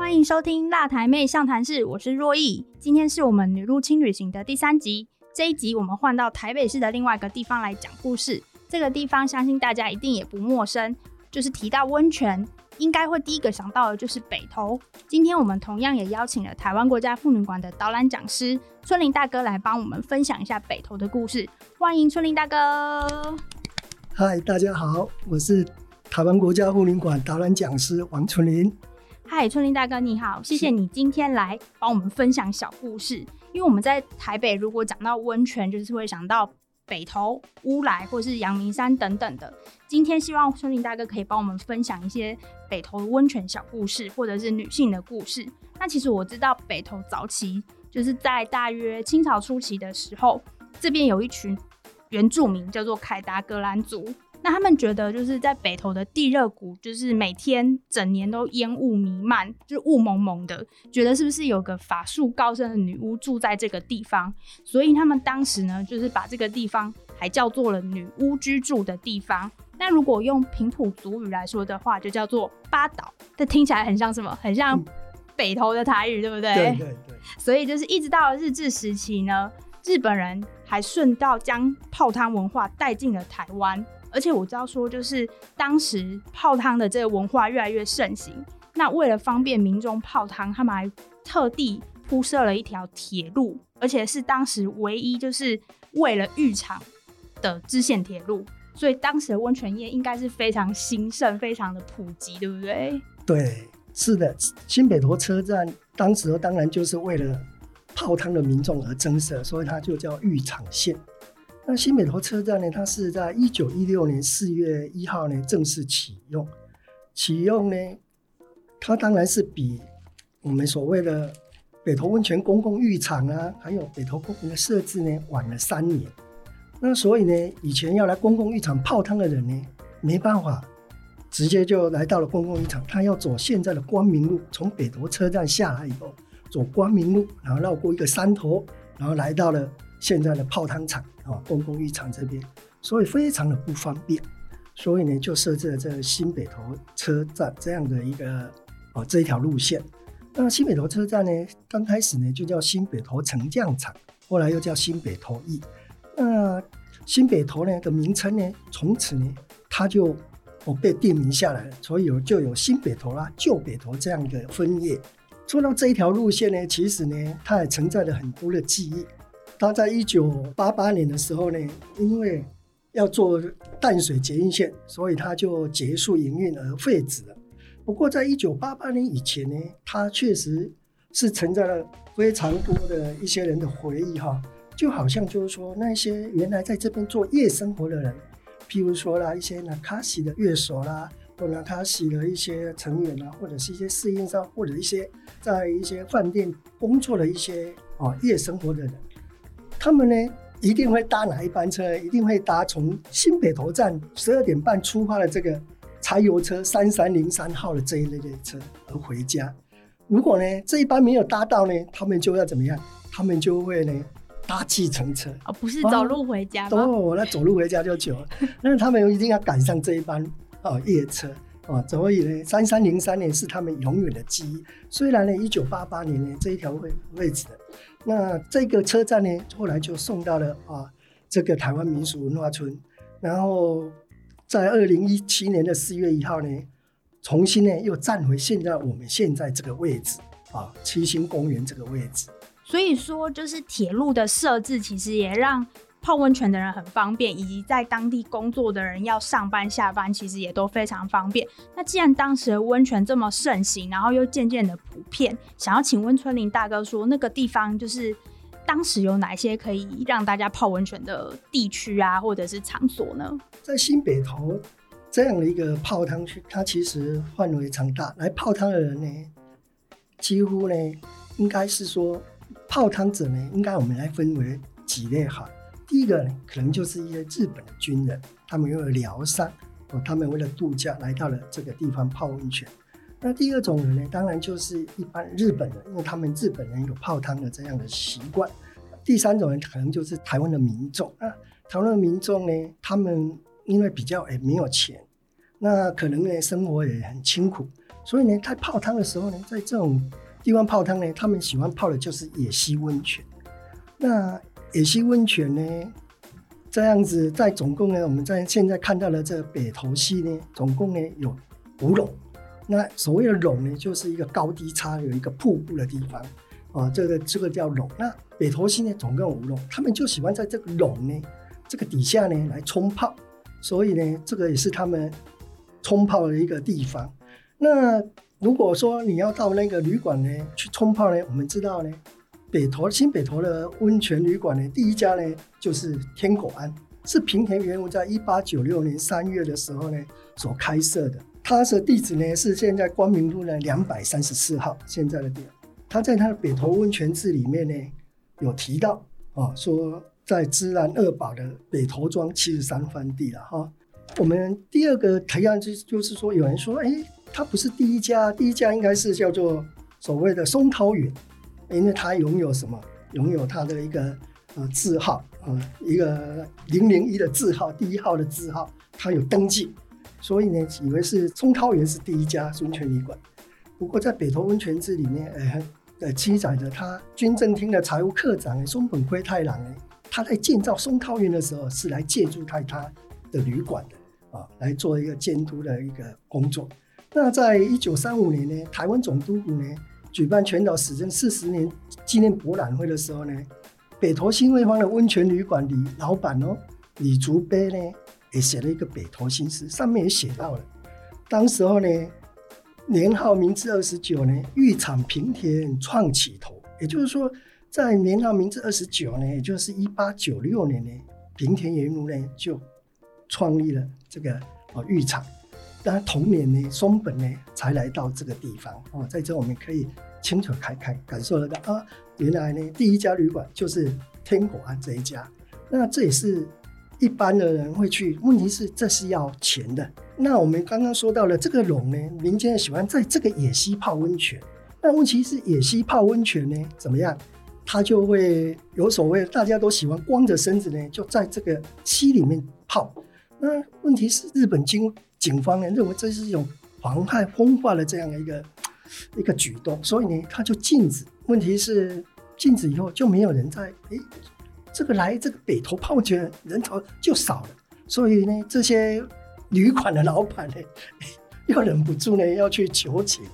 欢迎收听《辣台妹相谈室》，我是若意。今天是我们女入侵旅行的第三集。这一集我们换到台北市的另外一个地方来讲故事。这个地方相信大家一定也不陌生，就是提到温泉，应该会第一个想到的就是北投。今天我们同样也邀请了台湾国家妇女馆的导览讲师春林大哥来帮我们分享一下北投的故事。欢迎春林大哥。嗨，大家好，我是台湾国家妇女馆导览讲师王春林。嗨，春林大哥，你好！谢谢你今天来帮我们分享小故事。因为我们在台北，如果讲到温泉，就是会想到北投、乌来或是阳明山等等的。今天希望春林大哥可以帮我们分享一些北投温泉小故事，或者是女性的故事。那其实我知道北投早期就是在大约清朝初期的时候，这边有一群原住民叫做凯达格兰族。那他们觉得就是在北投的地热谷，就是每天整年都烟雾弥漫，就是雾蒙蒙的，觉得是不是有个法术高深的女巫住在这个地方？所以他们当时呢，就是把这个地方还叫做了女巫居住的地方。那如果用平埔族语来说的话，就叫做八岛。这听起来很像什么？很像北投的台语，对不对？对对对。所以就是一直到日治时期呢，日本人还顺道将泡汤文化带进了台湾。而且我知道说，就是当时泡汤的这个文化越来越盛行。那为了方便民众泡汤，他们还特地铺设了一条铁路，而且是当时唯一就是为了浴场的支线铁路。所以当时的温泉业应该是非常兴盛、非常的普及，对不对？对，是的。新北投车站当时当然就是为了泡汤的民众而增设，所以它就叫浴场线。那新北投车站呢？它是在一九一六年四月一号呢正式启用。启用呢，它当然是比我们所谓的北投温泉公共浴场啊，还有北投公园的设置呢晚了三年。那所以呢，以前要来公共浴场泡汤的人呢，没办法直接就来到了公共浴场，他要走现在的光明路，从北投车站下来以后，走光明路，然后绕过一个山头，然后来到了现在的泡汤场。啊，公共浴场这边，所以非常的不方便，所以呢，就设置了这个新北投车站这样的一个哦这一条路线。那新北投车站呢，刚开始呢就叫新北投沉降场，后来又叫新北投驿。那新北投呢的名称呢，从此呢它就哦被定名下来了，所以有就有新北投啦、旧北投这样的分页。说到这一条路线呢，其实呢，它也承载了很多的记忆。他在一九八八年的时候呢，因为要做淡水捷运线，所以他就结束营运而废止了。不过，在一九八八年以前呢，它确实是承载了非常多的一些人的回忆哈，就好像就是说那些原来在这边做夜生活的人，譬如说啦一些纳卡西的乐手啦，或纳卡西的一些成员啊，或者是一些侍应商，或者一些在一些饭店工作的一些啊夜生活的人。他们呢一定会搭哪一班车？一定会搭从新北投站十二点半出发的这个柴油车三三零三号的这一类的车而回家。如果呢这一班没有搭到呢，他们就要怎么样？他们就会呢搭计程车哦，不是走路回家吗？哦，那走路回家就久了。那他们一定要赶上这一班哦夜车啊，所以呢三三零三年是他们永远的记忆。虽然呢一九八八年呢这一条位位置的。那这个车站呢，后来就送到了啊，这个台湾民俗文化村，然后在二零一七年的四月一号呢，重新呢又站回现在我们现在这个位置啊，七星公园这个位置。所以说，就是铁路的设置，其实也让。泡温泉的人很方便，以及在当地工作的人要上班下班，其实也都非常方便。那既然当时的温泉这么盛行，然后又渐渐的普遍，想要请问春林大哥说，那个地方就是当时有哪些可以让大家泡温泉的地区啊，或者是场所呢？在新北投这样的一个泡汤区，它其实范围常大，来泡汤的人呢，几乎呢应该是说泡汤者呢，应该我们来分为几类哈。第一个，可能就是一些日本的军人，他们为了疗伤哦，他们为了度假来到了这个地方泡温泉。那第二种人呢，当然就是一般日本人，因为他们日本人有泡汤的这样的习惯。第三种人可能就是台湾的民众啊，台湾的民众呢，他们因为比较诶没有钱，那可能呢生活也很清苦，所以呢，他泡汤的时候呢，在这种地方泡汤呢，他们喜欢泡的就是野溪温泉。那野溪温泉呢，这样子在总共呢，我们在现在看到的这北投溪呢，总共呢有五垄。那所谓的垄呢，就是一个高低差有一个瀑布的地方啊，这个这个叫垄。那北投溪呢，总共五垄，他们就喜欢在这个垄呢，这个底下呢来冲泡，所以呢，这个也是他们冲泡的一个地方。那如果说你要到那个旅馆呢去冲泡呢，我们知道呢，北投新北投的温泉旅馆呢，第一家呢就是天狗庵，是平田原武在一八九六年三月的时候呢所开设的。他的地址呢是现在光明路呢两百三十四号，现在的店。他在他的北投温泉志里面呢有提到啊，说在芝兰二堡的北投庄七十三番地了哈。我们第二个提案就就是说，有人说，哎，他不是第一家，第一家应该是叫做所谓的松涛园，因为他拥有什么？拥有他的一个呃字号啊，一个零零一的字号，第一号的字号，他有登记。所以呢，以为是冲涛园是第一家温泉旅馆。不过在北投温泉志里面，呃，呃记载着他军政厅的财务科长松本圭太郎呢，他在建造松涛园的时候是来借助他他的旅馆的啊，来做一个监督的一个工作。那在一九三五年呢，台湾总督府呢举办全岛史政四十年纪念博览会的时候呢，北投新卫方的温泉旅馆里老板哦李竹碑呢。也写了一个北投新诗，上面也写到了，当时候呢，年号明治二十九呢，浴场平田创起头，也就是说，在年号明治二十九呢，也就是一八九六年呢，平田原奴呢就创立了这个哦浴场，但同年呢，松本呢才来到这个地方哦，在这我们可以清楚看看感受得到啊，原来呢第一家旅馆就是天果庵这一家，那这也是。一般的人会去，问题是这是要钱的。那我们刚刚说到了这个龙呢，民间喜欢在这个野溪泡温泉。那问题是野溪泡温泉呢，怎么样？它就会有所谓，大家都喜欢光着身子呢，就在这个溪里面泡。那问题是日本经警方呢认为这是一种妨害风化的这样的一个一个举动，所以呢他就禁止。问题是禁止以后就没有人在诶。这个来这个北投泡泉人潮就少了，所以呢，这些旅馆的老板呢，又忍不住呢要去求情，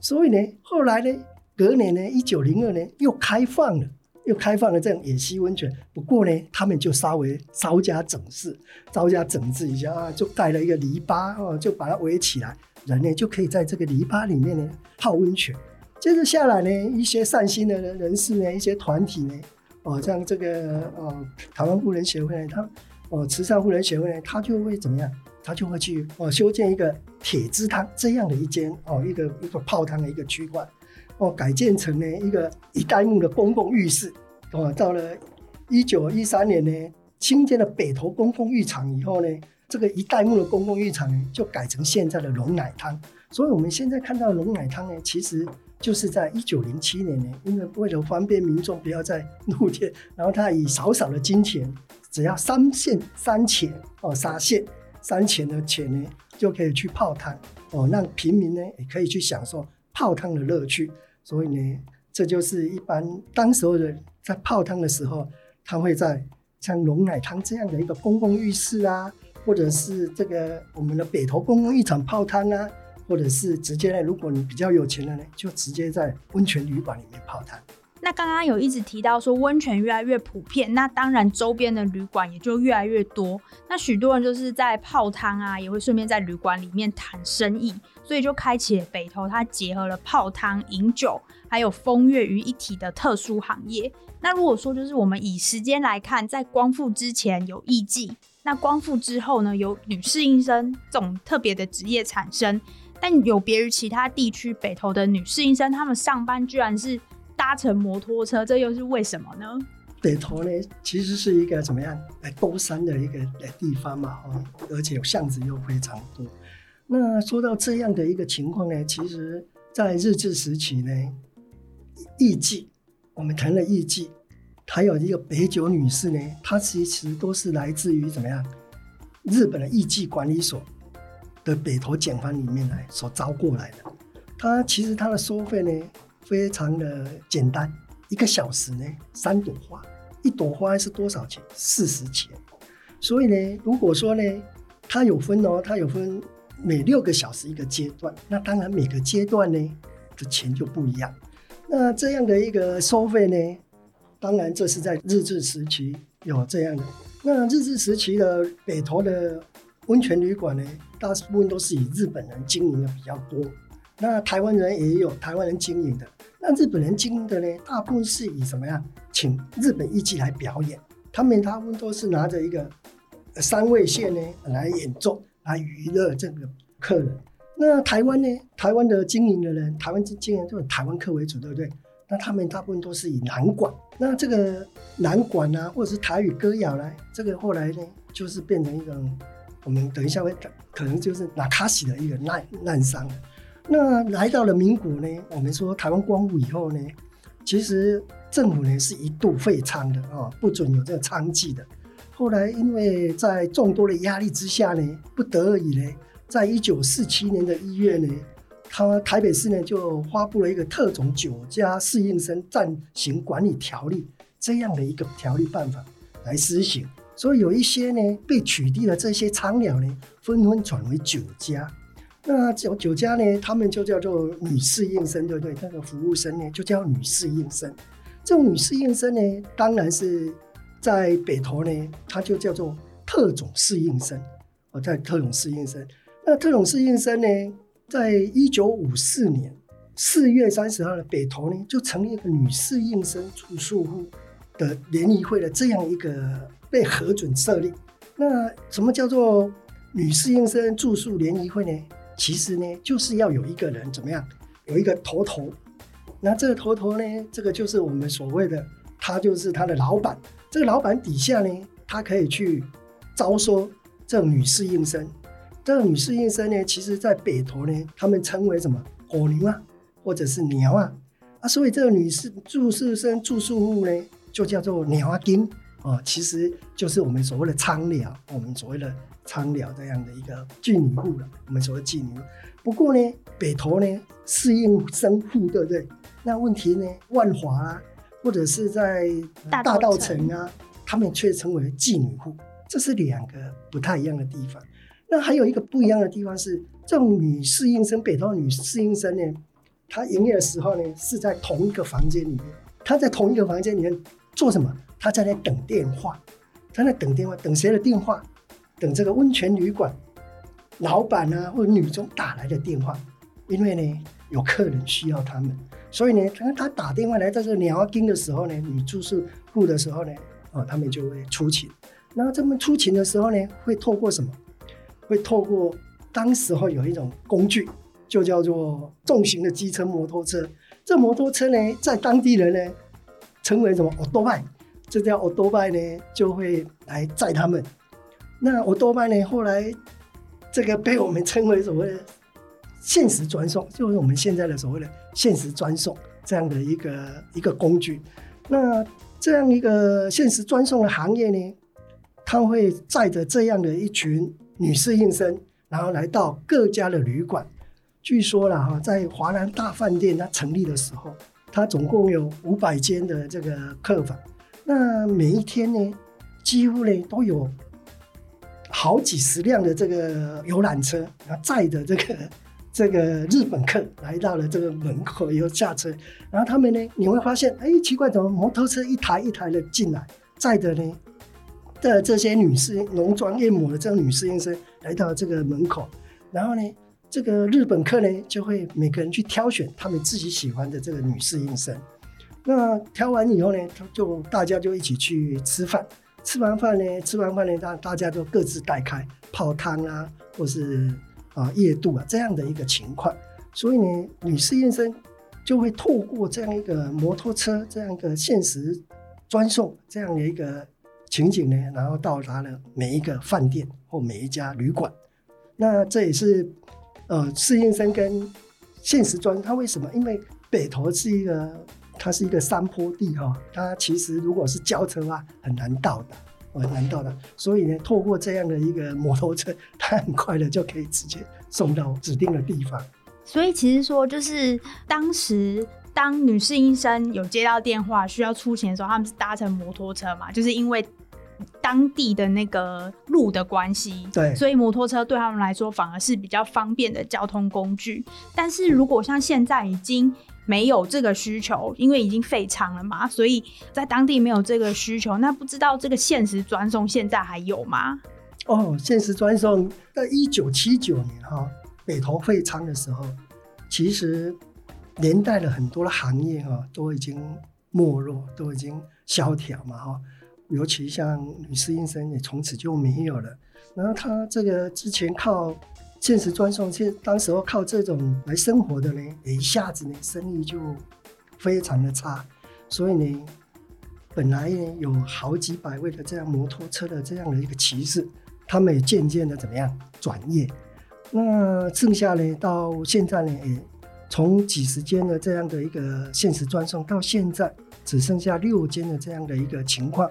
所以呢，后来呢，隔年呢，一九零二年又开放了，又开放了这样野溪温泉。不过呢，他们就稍微稍加整治，稍加整治一下啊，就盖了一个篱笆哦，就把它围起来，人呢就可以在这个篱笆里面呢泡温泉。接着下来呢，一些善心的人人士呢，一些团体呢。哦，像这个哦，台湾妇人协会呢，他哦，慈善妇人协会呢，他就会怎么样？他就会去哦，修建一个铁之汤这样的一间哦，一个一个泡汤的一个区块，哦，改建成呢一个一代目的公共浴室。哦，到了一九一三年呢，新建了北投公共浴场以后呢，这个一代目的公共浴场呢，就改成现在的龙奶汤。所以我们现在看到龙奶汤呢，其实。就是在一九零七年呢，因为为了方便民众不要在露天，然后他以少少的金钱，只要三线三钱哦，沙线三钱的钱呢，就可以去泡汤哦，让平民呢也可以去享受泡汤的乐趣。所以呢，这就是一般当时候的在泡汤的时候，他会在像龙奶汤这样的一个公共浴室啊，或者是这个我们的北投公共浴场泡汤啊。或者是直接呢？如果你比较有钱的呢，就直接在温泉旅馆里面泡汤。那刚刚有一直提到说温泉越来越普遍，那当然周边的旅馆也就越来越多。那许多人就是在泡汤啊，也会顺便在旅馆里面谈生意，所以就开启了北投它结合了泡汤、饮酒还有风月于一体的特殊行业。那如果说就是我们以时间来看，在光复之前有艺妓，那光复之后呢，有女侍应生这种特别的职业产生。但有别于其他地区，北投的女侍应生，她们上班居然是搭乘摩托车，这又是为什么呢？北投呢，其实是一个怎么样？哎，多山的一个地方嘛，哦，而且巷子又非常多。那说到这样的一个情况呢，其实在日治时期呢，艺妓，我们谈了艺妓，还有一个北九女士呢，她其实都是来自于怎么样？日本的艺妓管理所的北投检方里面来所招过来的。她其实她的收费呢，非常的简单。一个小时呢，三朵花，一朵花是多少钱？四十钱。所以呢，如果说呢，它有分哦，它有分每六个小时一个阶段，那当然每个阶段呢的钱就不一样。那这样的一个收费呢，当然这是在日治时期有这样的。那日治时期的北投的温泉旅馆呢，大部分都是以日本人经营的比较多。那台湾人也有台湾人经营的。那日本人经营的呢，大部分是以什么样，请日本艺伎来表演，他们大部分都是拿着一个三味线呢来演奏，来娱乐这个客人。那台湾呢，台湾的经营的人，台湾经营就是台湾客为主，对不对？那他们大部分都是以南管，那这个南管啊，或者是台语歌谣呢，这个后来呢，就是变成一个我们等一下会可能就是拿卡西的一个烂烂商。那来到了民国呢，我们说台湾光复以后呢，其实政府呢是一度废娼的啊，不准有这个娼妓的。后来因为在众多的压力之下呢，不得已呢，在一九四七年的一月呢，他台北市呢就发布了一个特种酒家适应生暂行管理条例这样的一个条例办法来施行，所以有一些呢被取缔的这些苍鸟呢，纷纷转为酒家。那酒酒家呢，他们就叫做女适应生，对不对？那个服务生呢，就叫女适应生。这种女适应生呢，当然是在北投呢，它就叫做特种侍应生。哦，在特种侍应生。那特种侍应生呢，在一九五四年四月三十号的北投呢，就成立一个女适应生住宿户的联谊会的这样一个被核准设立。那什么叫做女适应生住宿联谊会呢？其实呢，就是要有一个人怎么样，有一个头头，那这个头头呢，这个就是我们所谓的，他就是他的老板。这个老板底下呢，他可以去招收这女适应生。这个女士应生呢，其实在北投呢，他们称为什么火牛啊，或者是鸟啊啊，所以这个女士住宿生住宿户呢，就叫做鸟啊丁啊，其实就是我们所谓的仓鸟，我们所谓的。苍寮这样的一个妓女户了，我们所谓妓女。不过呢，北投呢适应生户，对不对？那问题呢，万华啊，或者是在大道城啊，他们却称为妓女户，这是两个不太一样的地方。那还有一个不一样的地方是，这种女适应生，北投女适应生呢，她营业的时候呢是在同一个房间里面，她在同一个房间里面做什么？她在那等电话，她在等电话，等谁的电话？等这个温泉旅馆老板啊，或者女中打来的电话，因为呢有客人需要他们，所以呢，当他打电话来到这个鸟丁的时候呢，女住宿户的时候呢，哦，他们就会出勤。那这么出勤的时候呢，会透过什么？会透过当时候有一种工具，就叫做重型的机车摩托车。这摩托车呢，在当地人呢称为什么？奥多拜，这叫奥多拜呢，就会来载他们。那我多拜呢，后来这个被我们称为所谓的现实专送，就是我们现在的所谓的现实专送这样的一个一个工具。那这样一个现实专送的行业呢，他会载着这样的一群女士应声，然后来到各家的旅馆。据说了哈，在华南大饭店它成立的时候，它总共有五百间的这个客房。那每一天呢，几乎呢都有。好几十辆的这个游览车，然后载着这个这个日本客来到了这个门口，以后下车，然后他们呢，你会发现，哎，奇怪，怎么摩托车一台一台的进来，载的呢的这些女士浓妆艳抹的这个女士应生来到这个门口，然后呢，这个日本客呢就会每个人去挑选他们自己喜欢的这个女士应生，那挑完以后呢，就大家就一起去吃饭。吃完饭呢，吃完饭呢，大大家都各自带开泡汤啊，或是啊夜度啊这样的一个情况。所以呢，女士应生就会透过这样一个摩托车这样一个限时专送这样的一个情景呢，然后到达了每一个饭店或每一家旅馆。那这也是呃适应生跟现实专，他为什么？因为北投是一个它是一个山坡地哈、它其实如果是轿车啊很难到的。很难到的，所以呢，透过这样的一个摩托车，它很快的就可以直接送到指定的地方。所以其实说，就是当时当女士医生有接到电话需要出钱的时候，他们是搭乘摩托车嘛，就是因为当地的那个路的关系，对所以摩托车对他们来说反而是比较方便的交通工具。但是如果像现在已经没有这个需求，因为已经废厂了嘛，所以在当地没有这个需求，那不知道这个限时专送现在还有吗？哦，限时专送在一九七九年哈、北投废仓的时候，其实连带了很多的行业哈、都已经没落，都已经萧条嘛哈、尤其像女士医生也从此就没有了。然后他这个之前靠限时专送，现当时候靠这种来生活的呢，也一下子呢生意就非常的差，所以呢，本来呢有好几百位的这样摩托车的这样的一个骑士，他们也渐渐的怎么样转业，那剩下呢到现在呢，也从几十间的这样的一个限时专送，到现在只剩下六间的这样的一个情况。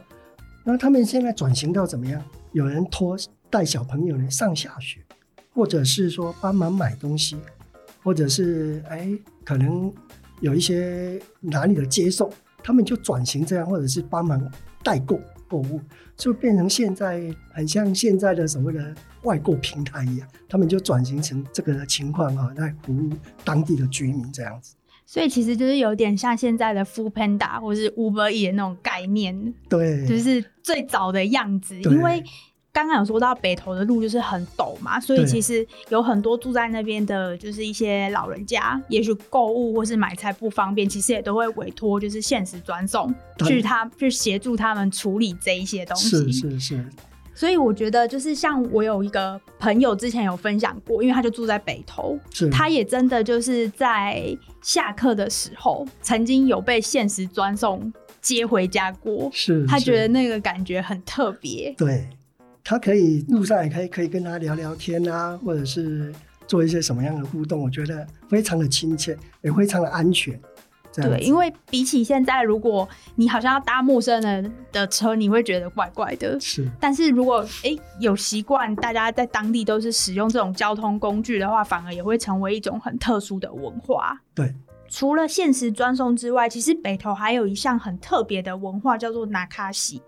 那他们现在转型到怎么样？有人托带小朋友呢上下学，或者是说帮忙买东西，或者是哎可能有一些哪里的接送，他们就转型这样，或者是帮忙代购购物，就变成现在很像现在的所谓的外购平台一样，他们就转型成这个情况啊、来服务当地的居民这样子。所以其实就是有点像现在的 Food Panda 或是 Uber E 的那种概念，对，就是最早的样子。因为刚刚有说到北投的路就是很陡嘛，所以其实有很多住在那边的，就是一些老人家，也许购物或是买菜不方便，其实也都会委托就是限时专送去他去协助他们处理这一些东西。是是是，所以我觉得就是像我有一个朋友之前有分享过，因为他就住在北投，是他也真的就是在下课的时候，曾经有被限时专送接回家过。是，是他觉得那个感觉很特别。对，他可以路上也可以可以跟他聊聊天啊，或者是做一些什么样的互动，我觉得非常的亲切，也非常的安全。这样对，因为比起现在，如果你好像要搭陌生人的车，你会觉得怪怪的。是但是如果诶有习惯，大家在当地都是使用这种交通工具的话，反而也会成为一种很特殊的文化。对，除了限时专送之外，其实北投还有一项很特别的文化，叫做拿卡西。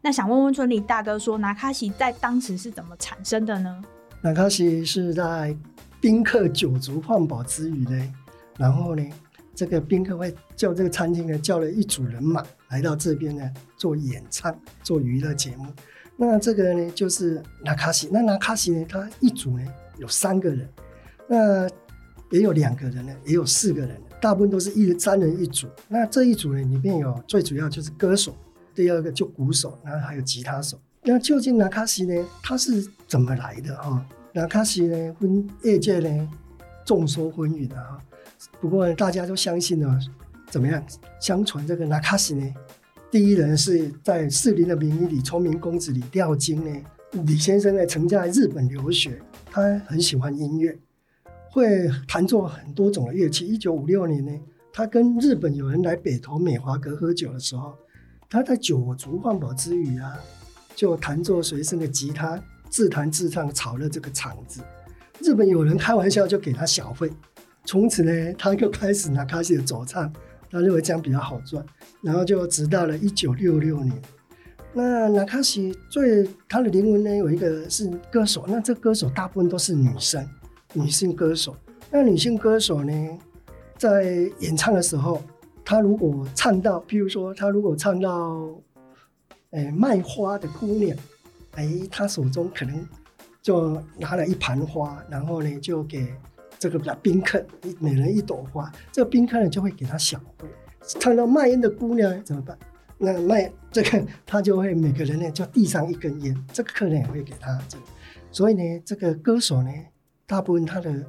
那想问问村里大哥说，拿卡西在当时是怎么产生的呢？拿卡西是在宾客酒足饭饱之余呢，然后呢，这个宾客会叫这个餐厅呢叫了一组人马来到这边呢做演唱、做娱乐节目。那这个呢就是纳卡西，那纳卡西呢，它一组呢有三个人，那也有两个人呢，也有四个人，大部分都是一人三人一组。那这一组呢里面有最主要就是歌手，第二个就鼓手，然后还有吉他手。那究竟纳卡西呢，它是怎么来的哈？纳卡西呢，分业界呢众说纷纭的哈。不过大家都相信呢，怎么样？相传这个纳卡西呢，第一人是在士林的名医李聪明公子李吊金呢。李先生呢曾在日本留学，他很喜欢音乐，会弹奏很多种的乐器。一九五六年呢，他跟日本友人来北投美华阁喝酒的时候，他在酒足饭饱之余啊，就弹奏随身的吉他，自弹自唱，炒了这个场子。日本友人开玩笑就给他小费，从此呢，他就开始拿卡西的走唱，他认为这样比较好赚，然后就直到了一九六六年。那纳卡西最他的灵魂呢，有一个是歌手，那这歌手大部分都是女生，女性歌手。那女性歌手呢，在演唱的时候，她如果唱到，譬如说，她如果唱到，哎，卖花的姑娘，哎，她手中可能就拿了一盘花，然后呢，就给这个宾客，一每人一朵花，这个宾客呢就会给他小费。唱到卖烟的姑娘怎么办？那卖这个，他就会每个人呢就递上一根烟，这个客人也会给他这个，所以呢，这个歌手呢，大部分他的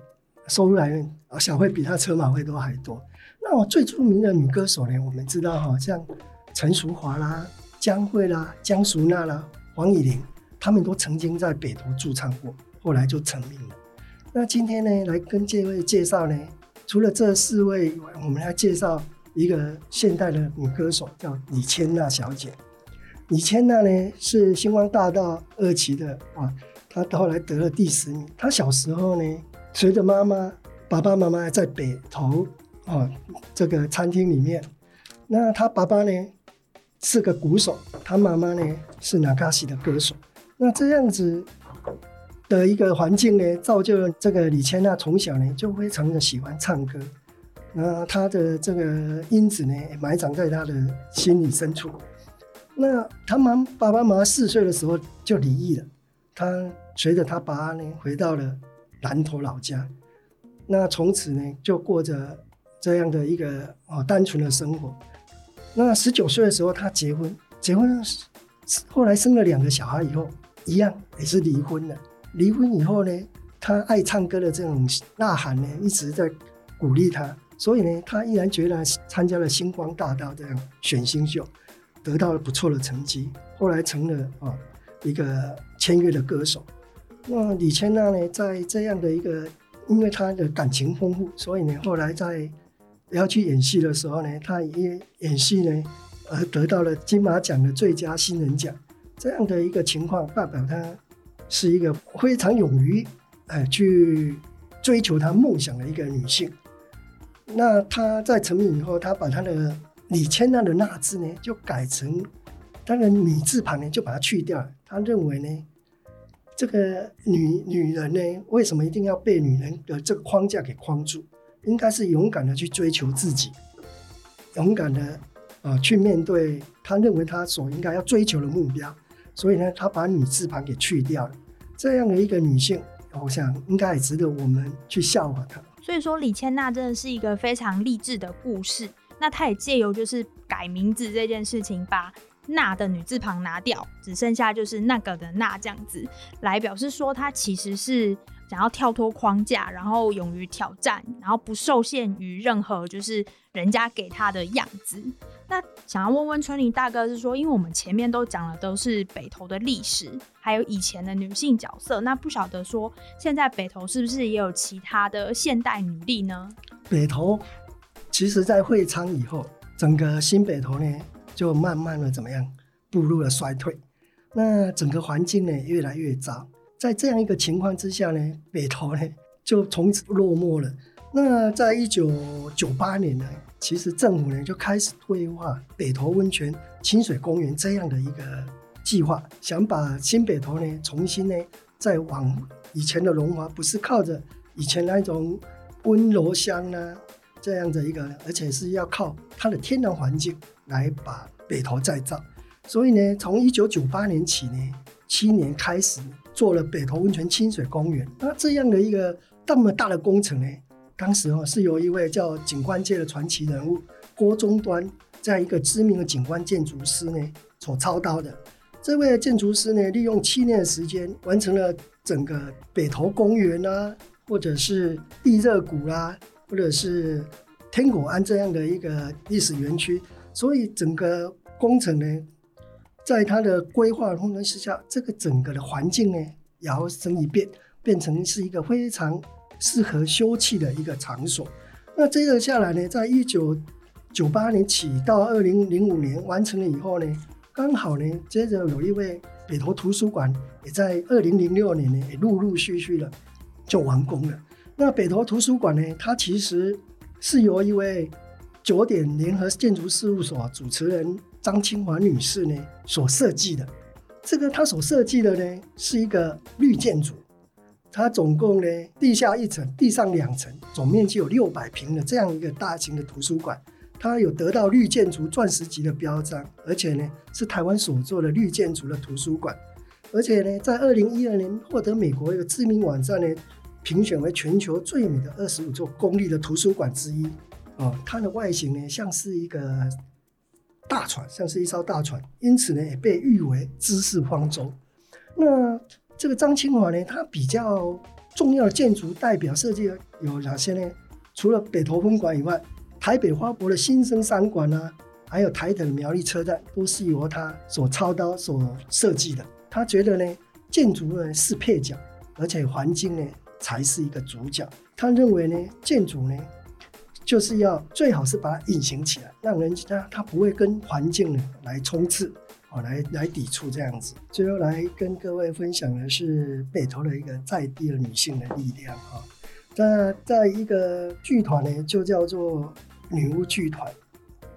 收入来源啊，小费比他车马费都还多。那我最著名的女歌手呢，我们知道哈，像陈淑华啦、江蕙啦、江淑娜啦、黄以玲，他们都曾经在北投驻唱过，后来就成名了。那今天呢，来跟这位介绍呢，除了这四位以外，我们来介绍一个现代的女歌手，叫李千娜小姐。李千娜呢是星光大道二期的啊，她后来得了第十名。她小时候呢，随着妈妈、爸爸妈妈在北投啊这个餐厅里面，那她爸爸呢是个鼓手，她妈妈呢是纳卡西的歌手。那这样子的一个环境呢，造就了这个李千娜从小呢就非常的喜欢唱歌。那她的这个因子呢，埋藏在她的心里深处。那他妈爸爸妈妈四岁的时候就离异了，他随着他爸呢回到了南投老家，那从此呢就过着这样的一个哦单纯的生活。那十九岁的时候他结婚，结婚后来生了两个小孩以后，一样也是离婚了。离婚以后呢，他爱唱歌的这种呐喊呢一直在鼓励他，所以呢他毅然决然参加了星光大道这样选星秀。得到了不错的成绩，后来成了啊一个签约的歌手。那李千娜呢，在这样的一个，因为她的感情丰富，所以呢，后来在要去演戏的时候呢，她也演戏呢，而得到了金马奖的最佳新人奖。这样的一个情况，代表她是一个非常勇于哎去追求她梦想的一个女性。那她在成名以后，她把她的李千娜的“娜”字呢，就改成她的女字旁呢，就把它去掉她。认为呢，这个女女人呢，为什么一定要被女人的这个框架给框住？应该是勇敢的去追求自己，勇敢的啊去面对他认为他所应该要追求的目标。所以呢，他把女字旁给去掉了。这样的一个女性，我想应该也值得我们去笑话她。所以说，李千娜真的是一个非常励志的故事。那她也借由就是改名字这件事情，把“娜”的女字旁拿掉，只剩下就是那个的“娜”这样子，来表示说她其实是想要跳脱框架，然后勇于挑战，然后不受限于任何就是人家给他的样子。那想要问问春林大哥是说，因为我们前面都讲了都是北投的历史，还有以前的女性角色，那不晓得说现在北投是不是也有其他的现代女力呢？北投。其实，在会昌以后，整个新北投呢，就慢慢的怎么样步入了衰退，那整个环境呢越来越糟。在这样一个情况之下呢，北投呢就从此落寞了。那在一九九八年呢，其实政府呢就开始规划北投温泉清水公园这样的一个计划，想把新北投呢重新呢再往以前的荣华，不是靠着以前那种温柔乡呢。这样的一个，而且是要靠它的天然环境来把北投再造。所以呢，从一九九八年起呢，七年开始做了北投温泉清水公园。那这样的一个这么大的工程呢，当时哦是由一位叫景观界的传奇人物郭中端，在一个知名的景观建筑师呢所操刀的。这位建筑师呢，利用七年的时间，完成了整个北投公园啊，或者是地热谷啦。或者是天果庵这样的一个历史园区，所以整个工程呢，在它的规划工程之下，这个整个的环境呢，摇身一变，变成是一个非常适合休憩的一个场所。那接着下来呢，在一九九八年起到二零零五年完成了以后呢，刚好呢，接着有一位北投图书馆也在二零零六年呢，也陆陆续续的就完工了。那北投图书馆呢？它其实是由一位九点联合建筑事务所主持人张清华女士呢所设计的。这个她所设计的呢是一个绿建筑，它总共呢地下一层、地上两层，总面积有六百平的这样一个大型的图书馆。它有得到绿建筑钻石级的标章，而且呢是台湾所做的绿建筑的图书馆。而且呢，在二零一二年获得美国一个知名网站呢。评选为全球最美的二十五座公立的图书馆之一，哦，它的外形呢像是一个大船，像是一艘大船，因此呢也被誉为知识方舟。那这个张清华呢，他比较重要的建筑代表设计有哪些呢？除了北投分馆以外，台北花博的新生三馆啊，还有台北的苗栗车站，都是由他所操刀、所设计的。他觉得呢，建筑呢是配角，而且环境呢才是一个主角。他认为呢，建筑呢就是要最好是把它隐形起来，让人家他不会跟环境来冲刺，哦，来来抵触这样子。最后来跟各位分享的是北投的一个在地的女性的力量哈。那在一个剧团呢，就叫做女巫剧团。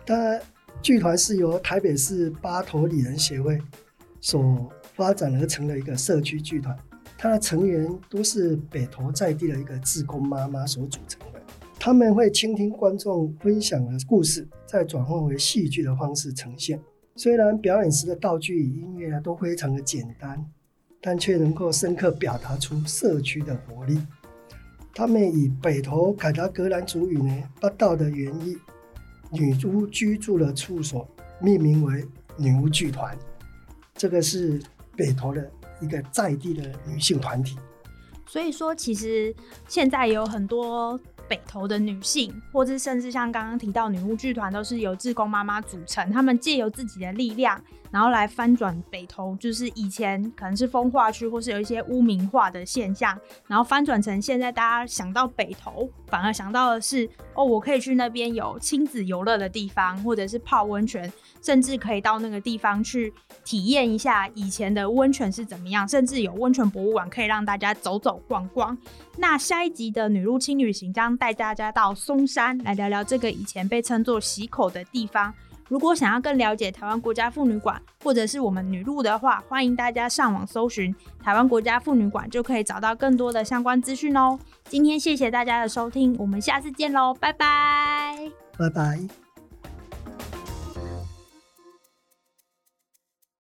它剧团是由台北市八头里人协会所发展而成的一个社区剧团。它的成员都是北投在地的一个志工妈妈所组成的。他们会倾听观众分享的故事，再转换为戏剧的方式呈现。虽然表演时的道具与音乐啊都非常的简单，但却能够深刻表达出社区的活力。他们以北投凯达格兰族语呢“八道”的原意，女巫居住的处所命名为女巫剧团。这个是北投的一个在地的女性团体。所以说，其实现在有很多北投的女性，或者甚至像刚刚提到女巫剧团，都是由志工妈妈组成。她们借由自己的力量，然后来翻转北投，就是以前可能是风化区，或是有一些污名化的现象，然后翻转成现在大家想到北投，反而想到的是，哦，我可以去那边有亲子游乐的地方，或者是泡温泉，甚至可以到那个地方去体验一下以前的温泉是怎么样，甚至有温泉博物馆可以让大家走走逛逛。那下一集的女入侵旅行将带大家到松山来聊聊这个以前被称作喜口的地方。如果想要更了解台湾国家妇女馆或者是我们女路的话，欢迎大家上网搜寻台湾国家妇女馆，就可以找到更多的相关资讯哦。今天谢谢大家的收听，我们下次见喽，拜拜，拜拜。